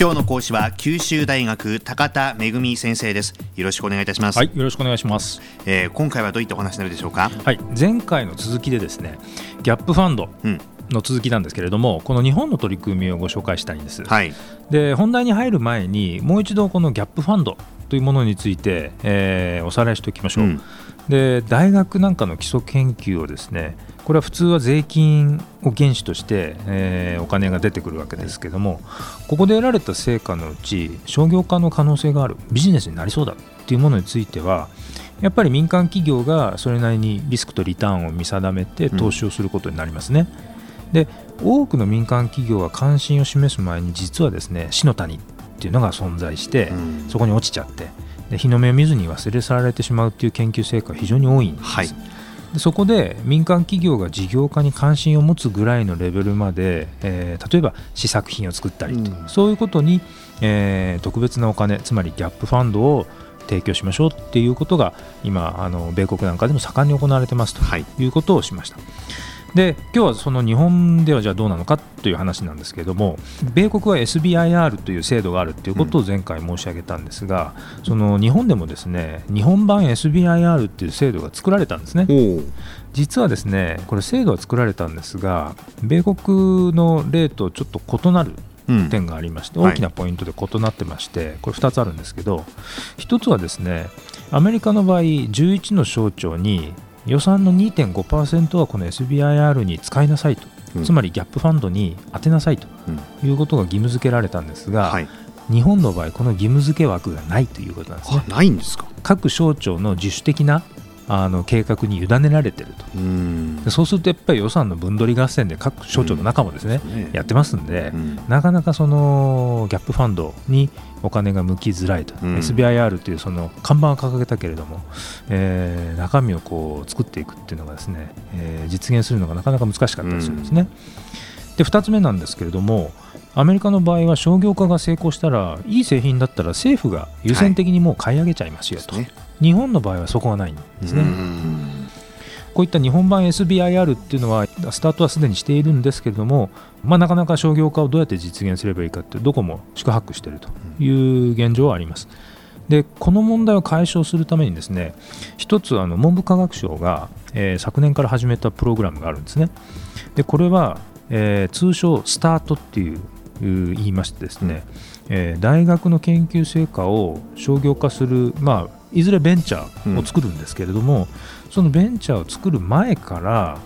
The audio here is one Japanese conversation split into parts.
今日の講師は九州大学高田恵先生です。よろしくお願いいたします。はいよろしくお願いします、えー、今回はどういったお話になるでしょうか？はい前回の続きでですねギャップファンド、うん。の続きなんですけれどもこの日本の取り組みをご紹介したいんです、はい、で本題に入る前にもう一度このギャップファンドというものについて、えー、おさらいしておきましょう、うん、で大学なんかの基礎研究をですねこれは普通は税金を原資として、えー、お金が出てくるわけですけどもここで得られた成果のうち商業化の可能性があるビジネスになりそうだっていうものについてはやっぱり民間企業がそれなりにリスクとリターンを見定めて投資をすることになりますね。うん、で多くの民間企業は関心を示す前に実はですね死の谷っていうのが存在して、うん、そこに落ちちゃってで日の目を見ずに忘れ去られてしまうっていう研究成果が非常に多いんです。はいでそこで民間企業が事業化に関心を持つぐらいのレベルまで、えー、例えば試作品を作ったりと、うん、そういうことに、えー、特別なお金つまりギャップファンドを提供しましょうっていうことが今あの米国なんかでも盛んに行われてますということをしました。はいで今日はその日本ではじゃあどうなのかという話なんですけれども米国は SBIR という制度があるということを前回申し上げたんですが、うん、その日本でもですね日本版 SBIR という制度が作られたんですね。実はですねこれ制度は作られたんですが米国の例とちょっと異なる点がありまして、うん、大きなポイントで異なってまして、これ2つあるんですけど1つはですねアメリカの場合11の省庁に予算の2.5%はこの SBIR に使いなさいと、うん、つまりギャップファンドに充てなさいと。いうことが義務付けられたんですが、はい、日本の場合この義務付け枠がないということなんですね。ないんですか？各省庁の自主的なあの計画に委ねられてると。でそうするとやっぱり予算の分取り合戦で各省庁の中もですね、うん、やってますんで、うん、なかなかそのギャップファンドにお金が向きづらいと、うん、SBIR というその看板を掲げたけれども、えー、中身をこう作っていくっていうのがですね、えー、実現するのがなかなか難しかったりするんですね。で2つ目なんですけれどもアメリカの場合は商業化が成功したらいい製品だったら政府が優先的にもう買い上げちゃいますよと、はい、日本の場合はそこがないんですね。こういった日本版 SBIR っていうのはスタートはすでにしているんですけれども、まあ、なかなか商業化をどうやって実現すればいいかってどこも宿泊しているという現状はあります。でこの問題を解消するためにですね一つあの文部科学省が、えー、昨年から始めたプログラムがあるんですね。でこれは、えー、通称スタートっていう言いましてですね、えー、大学の研究成果を商業化する、まあ、いずれベンチャーを作るんですけれども、うん、そのベンチャーを作る前から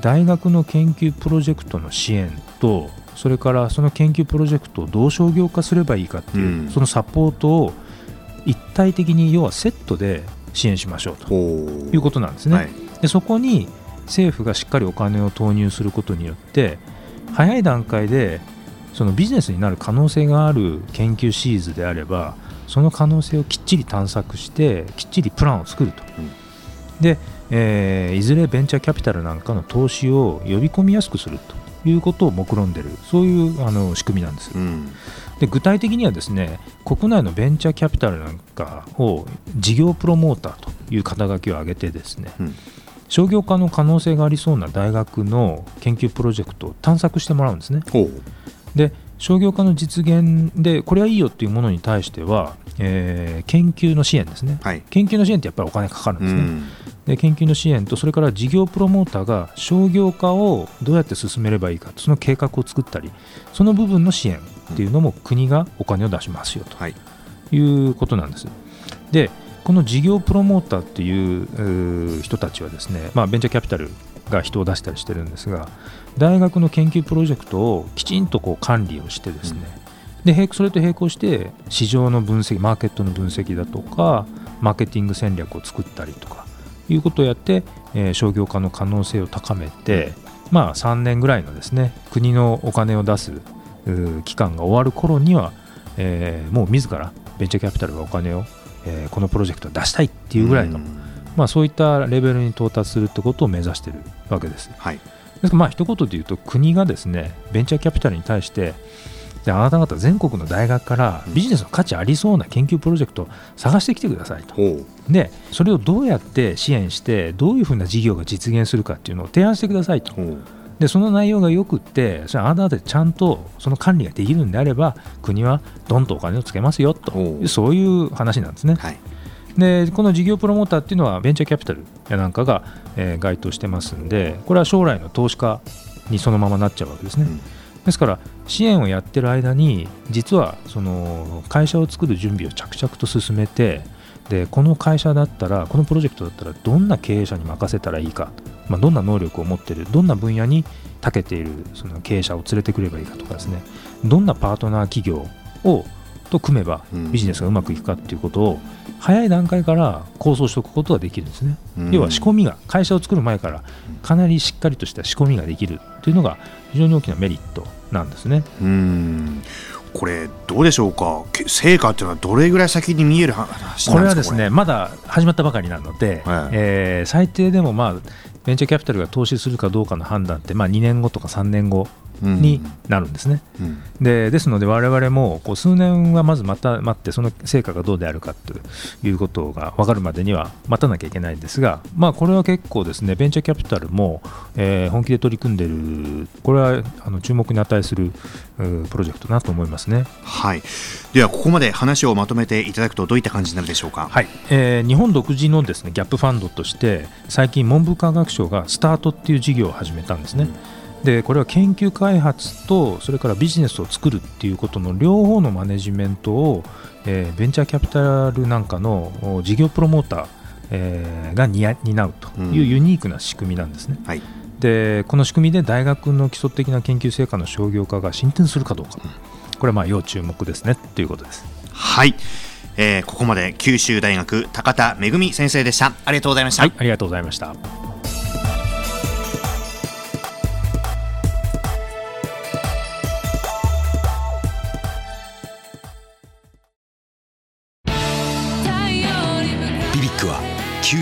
大学の研究プロジェクトの支援とそれからその研究プロジェクトをどう商業化すればいいかっていう、うん、そのサポートを一体的に要はセットで支援しましょうということなんですね。はい、でそこに政府がしっかりお金を投入することによって早い段階でそのビジネスになる可能性がある研究シーズであればその可能性をきっちり探索してきっちりプランを作ると、うん、で、えー、いずれベンチャーキャピタルなんかの投資を呼び込みやすくすると。いうことを目論んでる。そういうあの仕組みなんです、うん、で具体的にはですね国内のベンチャーキャピタルなんかを事業プロモーターという肩書きを挙げてですね、うん。商業化の可能性がありそうな大学の研究プロジェクトを探索してもらうんですね。で商業化の実現でこれはいいよっていうものに対しては、えー、研究の支援ですね、はい、研究の支援ってやっぱりお金かかるんですね、うん、で研究の支援とそれから事業プロモーターが商業化をどうやって進めればいいかその計画を作ったりその部分の支援っていうのも国がお金を出しますよと。い。うことなんです。でこの事業プロモーターっていう人たちはですね、まあ、ベンチャーキャピタルが人を出したりしてるんですが大学の研究プロジェクトをきちんとこう管理をしてですね、うん、でそれと並行して市場の分析マーケットの分析だとかマーケティング戦略を作ったりとかいうことをやって、えー、商業化の可能性を高めて、まあ、3年ぐらいのですね国のお金を出す期間が終わる頃には、えー、もう自らベンチャーキャピタルがお金を、えー、このプロジェクトを出したいっていうぐらいの、うんまあ、そういったレベルに到達するってことを目指しているわけです。はい、ですからまあ一言で言うと国がですねベンチャーキャピタルに対してであなた方全国の大学からビジネスの価値ありそうな研究プロジェクトを探してきてくださいと、でそれをどうやって支援してどういうふうな事業が実現するかっていうのを提案してくださいと。でその内容がよくってそれアーダーでちゃんとその管理ができるんであれば国はどんとお金をつけますよと。そういう話なんですね。はいでこの事業プロモーターっていうのはベンチャーキャピタルやなんかが、えー、該当してますんでこれは将来の投資家にそのままなっちゃうわけですね。うんですから支援をやってる間に実はその会社を作る準備を着々と進めてでこの会社だったらこのプロジェクトだったらどんな経営者に任せたらいいか、まあ、どんな能力を持っているどんな分野に長けているその経営者を連れてくればいいかとかですねどんなパートナー企業をと組めばビジネスがうまくいくかっていうことを早い段階から構想しておくことができるんですね、要は仕込みが会社を作る前からかなりしっかりとした仕込みができるというのが非常に大きなメリットなんですね。うん。これどうでしょうか？成果っていうのはどれぐらい先に見える話これはですねまだ始まったばかりなので、はい、えー、最低でもまあベンチャーキャピタルが投資するかどうかの判断ってまあ2年後とか3年後になるんですね。うん、でですので我々もこう数年はまずまた待ってその成果がどうであるかということが分かるまでには待たなきゃいけないんですが、まあ、これは結構ですねベンチャーキャピタルも、えー、本気で取り組んでいるこれはあの注目に値するプロジェクトなと思いますね。はいではここまで話をまとめていただくとどういった感じになるでしょうか、はいえー、日本独自のですねギャップファンドとして最近文部科学省がスタートっていう事業を始めたんですね。うんでこれは研究開発とそれからビジネスを作るっていうことの両方のマネジメントを、えー、ベンチャーキャピタルなんかの事業プロモーター、えー、が担うというユニークな仕組みなんですね。うんはい、でこの仕組みで大学の基礎的な研究成果の商業化が進展するかどうか、これはまあ要注目ですねということです。はい、えー、ここまで九州大学高田恵先生でした。ありがとうございました、はい、ありがとうございました